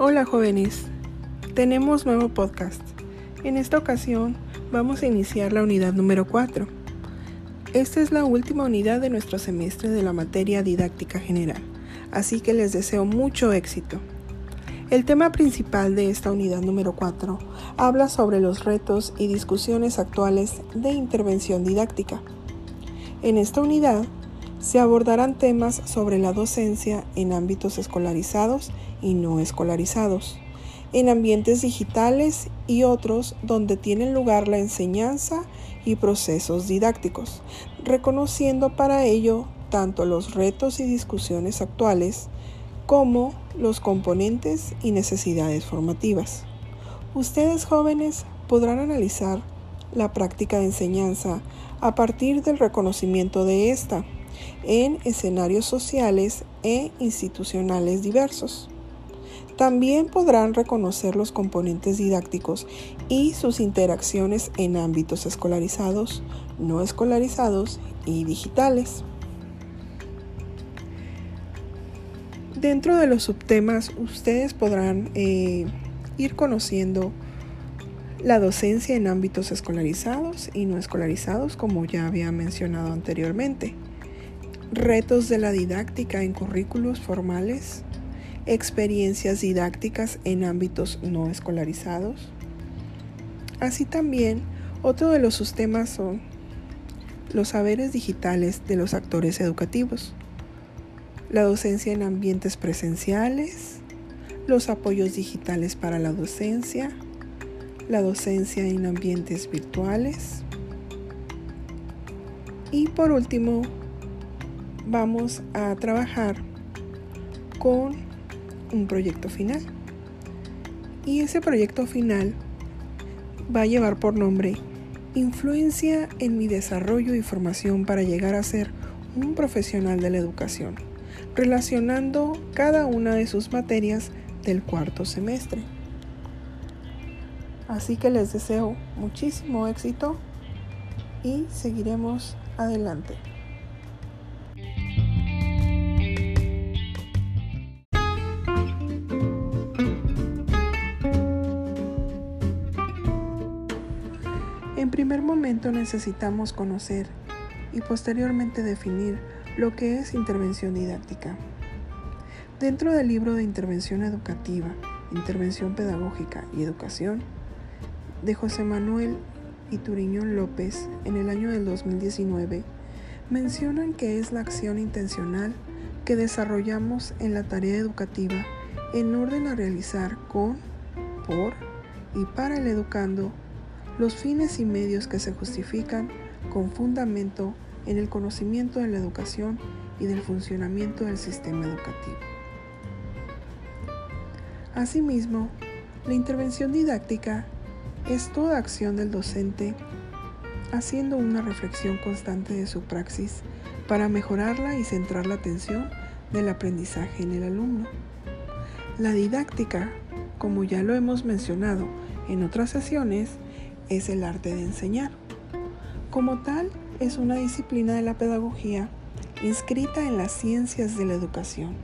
Hola jóvenes, tenemos nuevo podcast. En esta ocasión vamos a iniciar la unidad número 4. Esta es la última unidad de nuestro semestre de la materia didáctica general, así que les deseo mucho éxito. El tema principal de esta unidad número 4 habla sobre los retos y discusiones actuales de intervención didáctica. En esta unidad se abordarán temas sobre la docencia en ámbitos escolarizados y no escolarizados, en ambientes digitales y otros donde tienen lugar la enseñanza y procesos didácticos, reconociendo para ello tanto los retos y discusiones actuales como los componentes y necesidades formativas. Ustedes jóvenes podrán analizar la práctica de enseñanza a partir del reconocimiento de esta en escenarios sociales e institucionales diversos. También podrán reconocer los componentes didácticos y sus interacciones en ámbitos escolarizados, no escolarizados y digitales. Dentro de los subtemas ustedes podrán eh, ir conociendo la docencia en ámbitos escolarizados y no escolarizados, como ya había mencionado anteriormente. Retos de la didáctica en currículos formales, experiencias didácticas en ámbitos no escolarizados. Así también, otro de los subtemas son los saberes digitales de los actores educativos la docencia en ambientes presenciales, los apoyos digitales para la docencia, la docencia en ambientes virtuales y por último vamos a trabajar con un proyecto final y ese proyecto final va a llevar por nombre Influencia en mi desarrollo y formación para llegar a ser un profesional de la educación relacionando cada una de sus materias del cuarto semestre. Así que les deseo muchísimo éxito y seguiremos adelante. Primer momento necesitamos conocer y posteriormente definir lo que es intervención didáctica. Dentro del libro de Intervención Educativa, Intervención Pedagógica y Educación de José Manuel Ituriñón López en el año del 2019, mencionan que es la acción intencional que desarrollamos en la tarea educativa en orden a realizar con, por y para el educando los fines y medios que se justifican con fundamento en el conocimiento de la educación y del funcionamiento del sistema educativo. Asimismo, la intervención didáctica es toda acción del docente haciendo una reflexión constante de su praxis para mejorarla y centrar la atención del aprendizaje en el alumno. La didáctica, como ya lo hemos mencionado en otras sesiones, es el arte de enseñar. Como tal, es una disciplina de la pedagogía inscrita en las ciencias de la educación,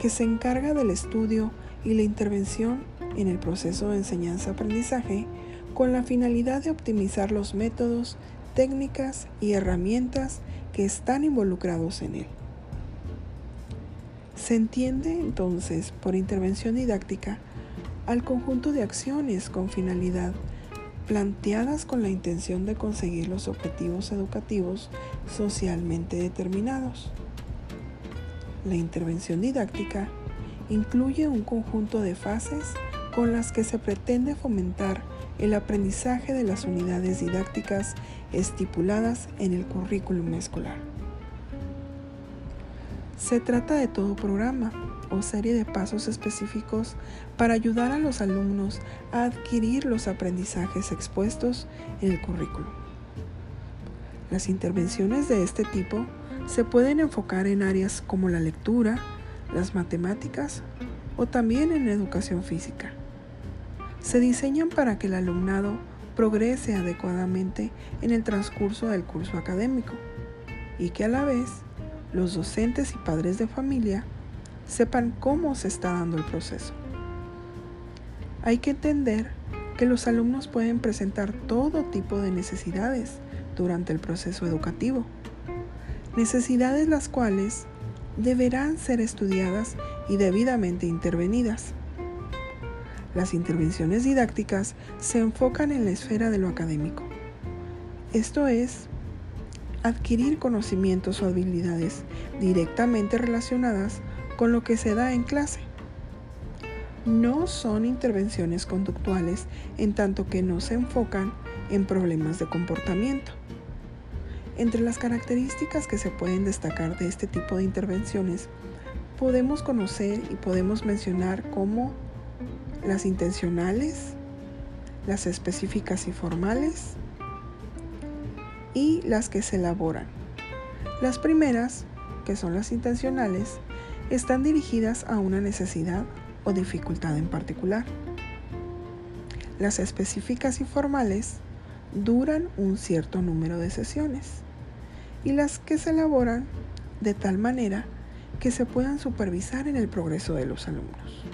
que se encarga del estudio y la intervención en el proceso de enseñanza-aprendizaje con la finalidad de optimizar los métodos, técnicas y herramientas que están involucrados en él. Se entiende entonces por intervención didáctica al conjunto de acciones con finalidad planteadas con la intención de conseguir los objetivos educativos socialmente determinados. La intervención didáctica incluye un conjunto de fases con las que se pretende fomentar el aprendizaje de las unidades didácticas estipuladas en el currículum escolar. Se trata de todo programa o serie de pasos específicos para ayudar a los alumnos a adquirir los aprendizajes expuestos en el currículo. Las intervenciones de este tipo se pueden enfocar en áreas como la lectura, las matemáticas o también en educación física. Se diseñan para que el alumnado progrese adecuadamente en el transcurso del curso académico y que a la vez los docentes y padres de familia sepan cómo se está dando el proceso. Hay que entender que los alumnos pueden presentar todo tipo de necesidades durante el proceso educativo. Necesidades las cuales deberán ser estudiadas y debidamente intervenidas. Las intervenciones didácticas se enfocan en la esfera de lo académico. Esto es, adquirir conocimientos o habilidades directamente relacionadas con lo que se da en clase. No son intervenciones conductuales en tanto que no se enfocan en problemas de comportamiento. Entre las características que se pueden destacar de este tipo de intervenciones, podemos conocer y podemos mencionar como las intencionales, las específicas y formales y las que se elaboran. Las primeras, que son las intencionales, están dirigidas a una necesidad o dificultad en particular. Las específicas y formales duran un cierto número de sesiones y las que se elaboran de tal manera que se puedan supervisar en el progreso de los alumnos.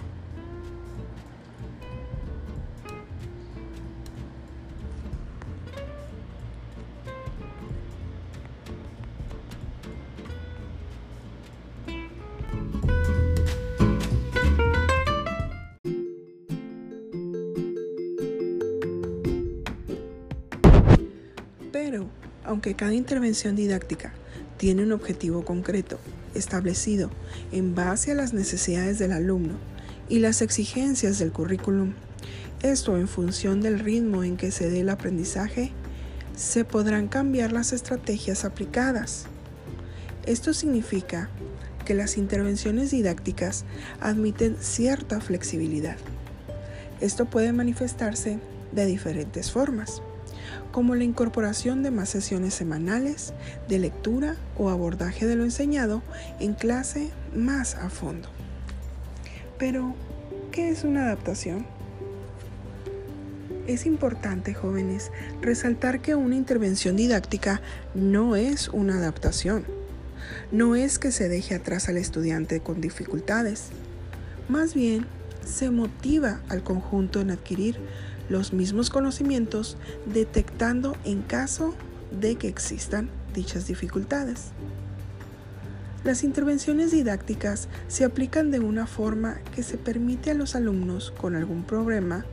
Aunque cada intervención didáctica tiene un objetivo concreto, establecido en base a las necesidades del alumno y las exigencias del currículum, esto en función del ritmo en que se dé el aprendizaje, se podrán cambiar las estrategias aplicadas. Esto significa que las intervenciones didácticas admiten cierta flexibilidad. Esto puede manifestarse de diferentes formas como la incorporación de más sesiones semanales de lectura o abordaje de lo enseñado en clase más a fondo. Pero, ¿qué es una adaptación? Es importante, jóvenes, resaltar que una intervención didáctica no es una adaptación. No es que se deje atrás al estudiante con dificultades. Más bien, se motiva al conjunto en adquirir los mismos conocimientos detectando en caso de que existan dichas dificultades. Las intervenciones didácticas se aplican de una forma que se permite a los alumnos con algún problema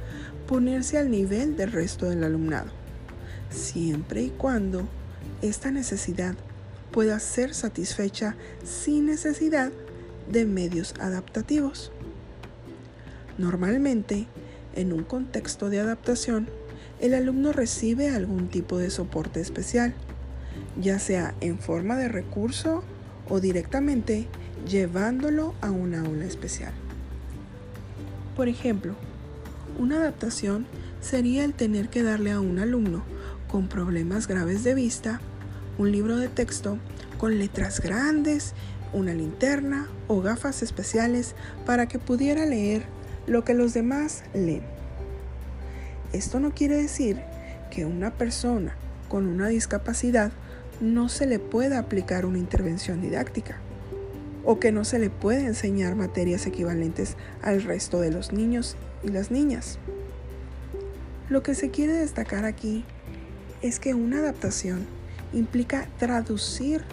ponerse al nivel del resto del alumnado, siempre y cuando esta necesidad pueda ser satisfecha sin necesidad de medios adaptativos. Normalmente, en un contexto de adaptación, el alumno recibe algún tipo de soporte especial, ya sea en forma de recurso o directamente llevándolo a una aula especial. Por ejemplo, una adaptación sería el tener que darle a un alumno con problemas graves de vista un libro de texto con letras grandes, una linterna o gafas especiales para que pudiera leer lo que los demás leen. Esto no quiere decir que una persona con una discapacidad no se le pueda aplicar una intervención didáctica o que no se le pueda enseñar materias equivalentes al resto de los niños y las niñas. Lo que se quiere destacar aquí es que una adaptación implica traducir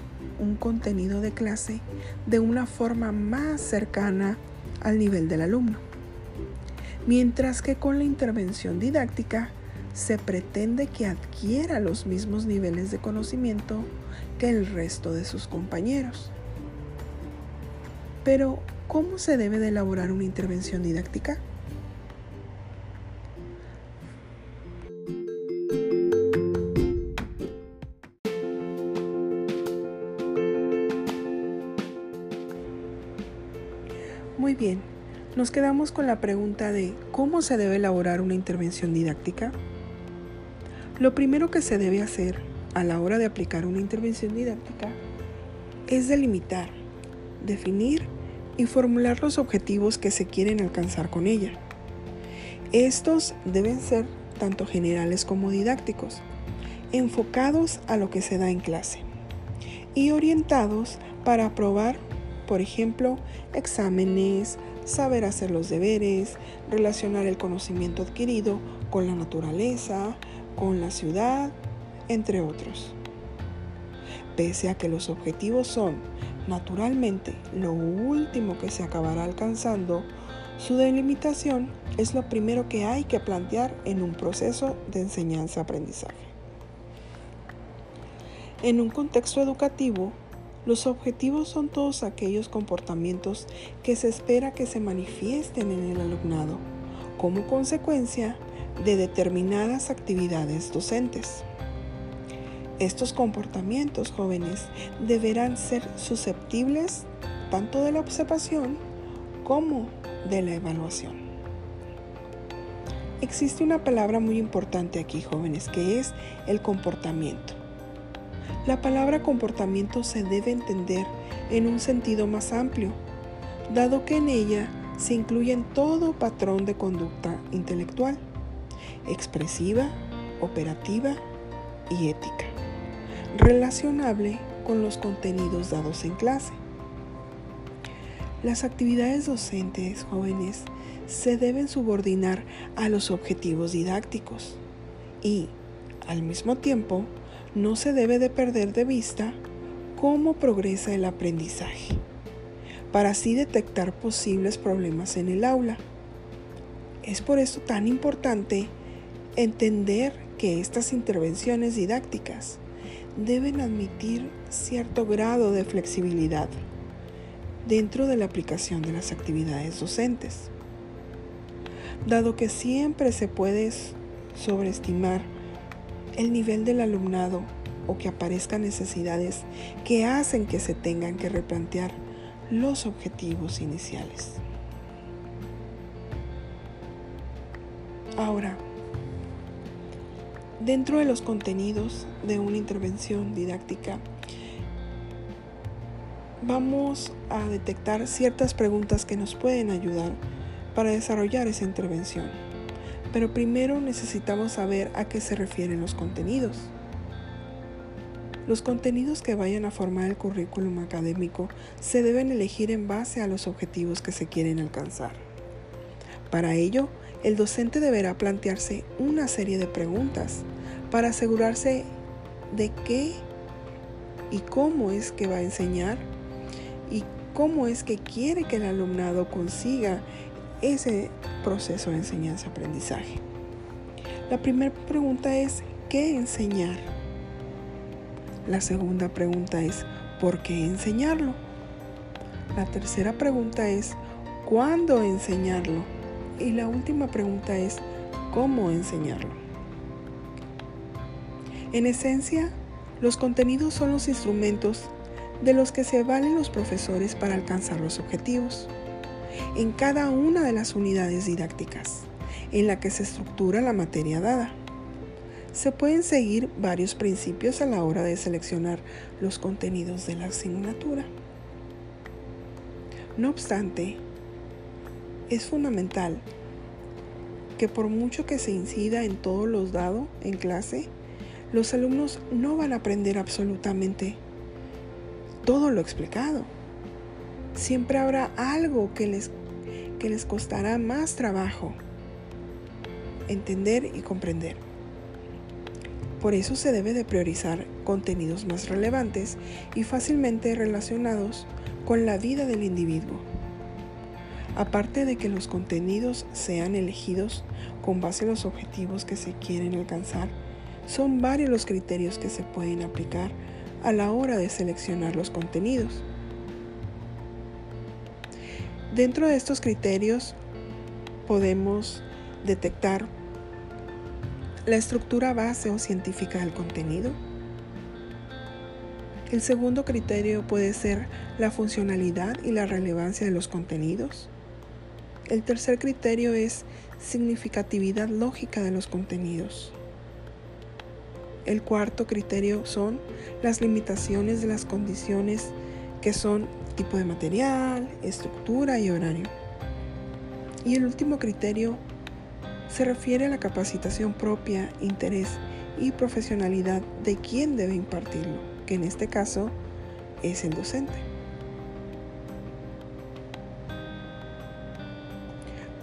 un contenido de clase de una forma más cercana al nivel del alumno mientras que con la intervención didáctica se pretende que adquiera los mismos niveles de conocimiento que el resto de sus compañeros. Pero, ¿cómo se debe de elaborar una intervención didáctica? Muy bien, nos quedamos con la pregunta de ¿cómo se debe elaborar una intervención didáctica? Lo primero que se debe hacer a la hora de aplicar una intervención didáctica es delimitar, definir y formular los objetivos que se quieren alcanzar con ella. Estos deben ser tanto generales como didácticos, enfocados a lo que se da en clase y orientados para aprobar por ejemplo, exámenes, saber hacer los deberes, relacionar el conocimiento adquirido con la naturaleza, con la ciudad, entre otros. Pese a que los objetivos son, naturalmente, lo último que se acabará alcanzando, su delimitación es lo primero que hay que plantear en un proceso de enseñanza-aprendizaje. En un contexto educativo, los objetivos son todos aquellos comportamientos que se espera que se manifiesten en el alumnado como consecuencia de determinadas actividades docentes. Estos comportamientos jóvenes deberán ser susceptibles tanto de la observación como de la evaluación. Existe una palabra muy importante aquí, jóvenes, que es el comportamiento. La palabra comportamiento se debe entender en un sentido más amplio, dado que en ella se incluyen todo patrón de conducta intelectual, expresiva, operativa y ética, relacionable con los contenidos dados en clase. Las actividades docentes jóvenes se deben subordinar a los objetivos didácticos y, al mismo tiempo, no se debe de perder de vista cómo progresa el aprendizaje, para así detectar posibles problemas en el aula. Es por eso tan importante entender que estas intervenciones didácticas deben admitir cierto grado de flexibilidad dentro de la aplicación de las actividades docentes, dado que siempre se puede sobreestimar el nivel del alumnado o que aparezcan necesidades que hacen que se tengan que replantear los objetivos iniciales. Ahora, dentro de los contenidos de una intervención didáctica, vamos a detectar ciertas preguntas que nos pueden ayudar para desarrollar esa intervención. Pero primero necesitamos saber a qué se refieren los contenidos. Los contenidos que vayan a formar el currículum académico se deben elegir en base a los objetivos que se quieren alcanzar. Para ello, el docente deberá plantearse una serie de preguntas para asegurarse de qué y cómo es que va a enseñar y cómo es que quiere que el alumnado consiga ese proceso de enseñanza-aprendizaje. La primera pregunta es, ¿qué enseñar? La segunda pregunta es, ¿por qué enseñarlo? La tercera pregunta es, ¿cuándo enseñarlo? Y la última pregunta es, ¿cómo enseñarlo? En esencia, los contenidos son los instrumentos de los que se valen los profesores para alcanzar los objetivos en cada una de las unidades didácticas en la que se estructura la materia dada. Se pueden seguir varios principios a la hora de seleccionar los contenidos de la asignatura. No obstante, es fundamental que por mucho que se incida en todos los dados en clase, los alumnos no van a aprender absolutamente todo lo explicado siempre habrá algo que les, que les costará más trabajo entender y comprender. Por eso se debe de priorizar contenidos más relevantes y fácilmente relacionados con la vida del individuo. Aparte de que los contenidos sean elegidos con base a los objetivos que se quieren alcanzar, son varios los criterios que se pueden aplicar a la hora de seleccionar los contenidos. Dentro de estos criterios podemos detectar la estructura base o científica del contenido. El segundo criterio puede ser la funcionalidad y la relevancia de los contenidos. El tercer criterio es significatividad lógica de los contenidos. El cuarto criterio son las limitaciones de las condiciones que son tipo de material, estructura y horario. Y el último criterio se refiere a la capacitación propia, interés y profesionalidad de quien debe impartirlo, que en este caso es el docente.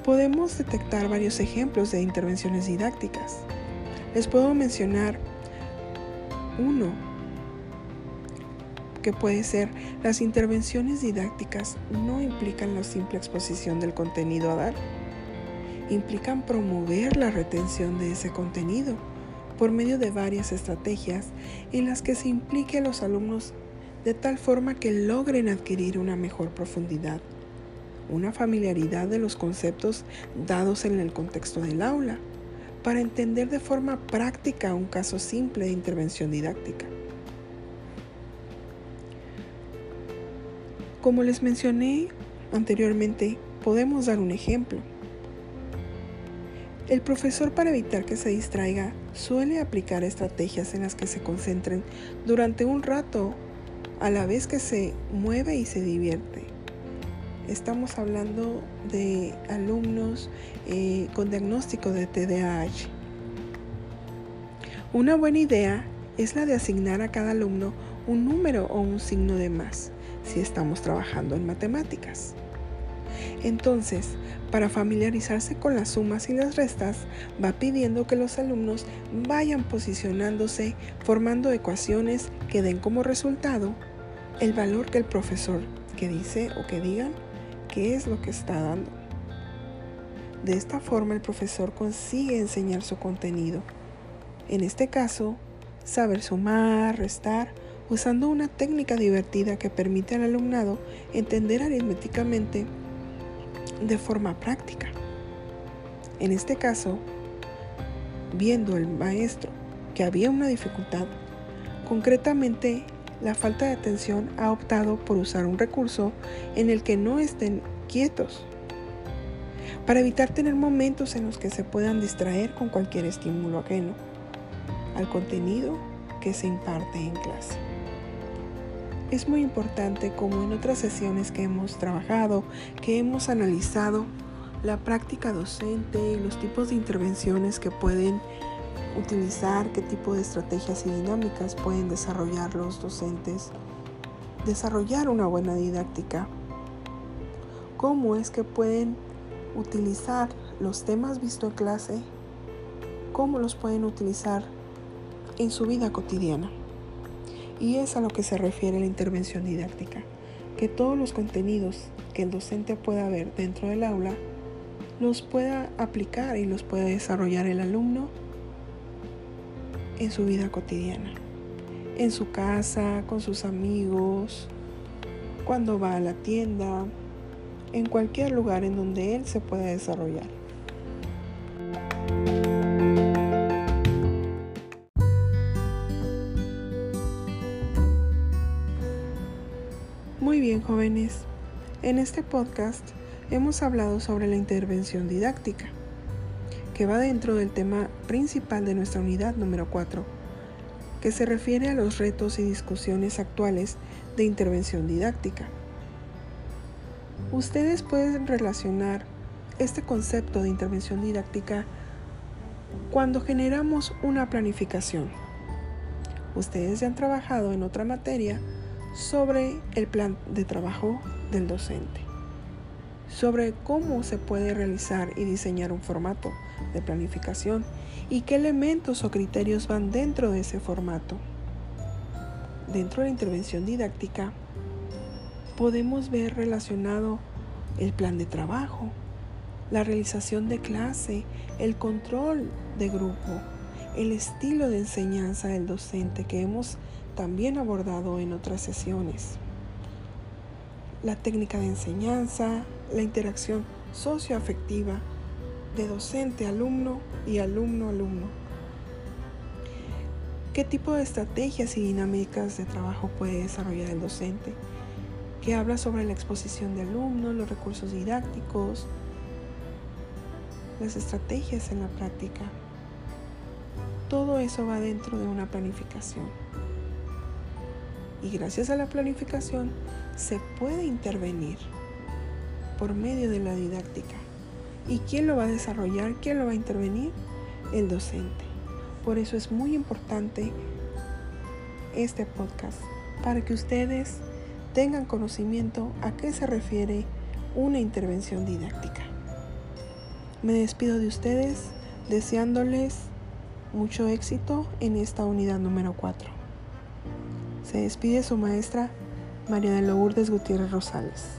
Podemos detectar varios ejemplos de intervenciones didácticas. Les puedo mencionar uno que puede ser las intervenciones didácticas no implican la simple exposición del contenido a dar, implican promover la retención de ese contenido por medio de varias estrategias en las que se implique a los alumnos de tal forma que logren adquirir una mejor profundidad, una familiaridad de los conceptos dados en el contexto del aula, para entender de forma práctica un caso simple de intervención didáctica. Como les mencioné anteriormente, podemos dar un ejemplo. El profesor para evitar que se distraiga suele aplicar estrategias en las que se concentren durante un rato a la vez que se mueve y se divierte. Estamos hablando de alumnos eh, con diagnóstico de TDAH. Una buena idea es la de asignar a cada alumno un número o un signo de más si estamos trabajando en matemáticas. Entonces, para familiarizarse con las sumas y las restas, va pidiendo que los alumnos vayan posicionándose formando ecuaciones que den como resultado el valor que el profesor que dice o que digan qué es lo que está dando. De esta forma el profesor consigue enseñar su contenido. En este caso, saber sumar, restar, usando una técnica divertida que permite al alumnado entender aritméticamente de forma práctica. En este caso, viendo el maestro que había una dificultad, concretamente la falta de atención ha optado por usar un recurso en el que no estén quietos, para evitar tener momentos en los que se puedan distraer con cualquier estímulo ajeno al contenido que se imparte en clase. Es muy importante, como en otras sesiones que hemos trabajado, que hemos analizado la práctica docente y los tipos de intervenciones que pueden utilizar, qué tipo de estrategias y dinámicas pueden desarrollar los docentes, desarrollar una buena didáctica, cómo es que pueden utilizar los temas vistos en clase, cómo los pueden utilizar en su vida cotidiana. Y es a lo que se refiere la intervención didáctica, que todos los contenidos que el docente pueda ver dentro del aula los pueda aplicar y los pueda desarrollar el alumno en su vida cotidiana, en su casa, con sus amigos, cuando va a la tienda, en cualquier lugar en donde él se pueda desarrollar. Jóvenes, en este podcast hemos hablado sobre la intervención didáctica que va dentro del tema principal de nuestra unidad número 4, que se refiere a los retos y discusiones actuales de intervención didáctica. Ustedes pueden relacionar este concepto de intervención didáctica cuando generamos una planificación. Ustedes ya han trabajado en otra materia sobre el plan de trabajo del docente sobre cómo se puede realizar y diseñar un formato de planificación y qué elementos o criterios van dentro de ese formato. Dentro de la intervención didáctica podemos ver relacionado el plan de trabajo, la realización de clase, el control de grupo, el estilo de enseñanza del docente que hemos también abordado en otras sesiones, la técnica de enseñanza, la interacción socioafectiva de docente-alumno y alumno-alumno. ¿Qué tipo de estrategias y dinámicas de trabajo puede desarrollar el docente? Que habla sobre la exposición de alumnos, los recursos didácticos, las estrategias en la práctica. Todo eso va dentro de una planificación. Y gracias a la planificación se puede intervenir por medio de la didáctica. ¿Y quién lo va a desarrollar? ¿Quién lo va a intervenir? El docente. Por eso es muy importante este podcast, para que ustedes tengan conocimiento a qué se refiere una intervención didáctica. Me despido de ustedes deseándoles mucho éxito en esta unidad número 4. Se despide su maestra María de Lourdes Gutiérrez Rosales.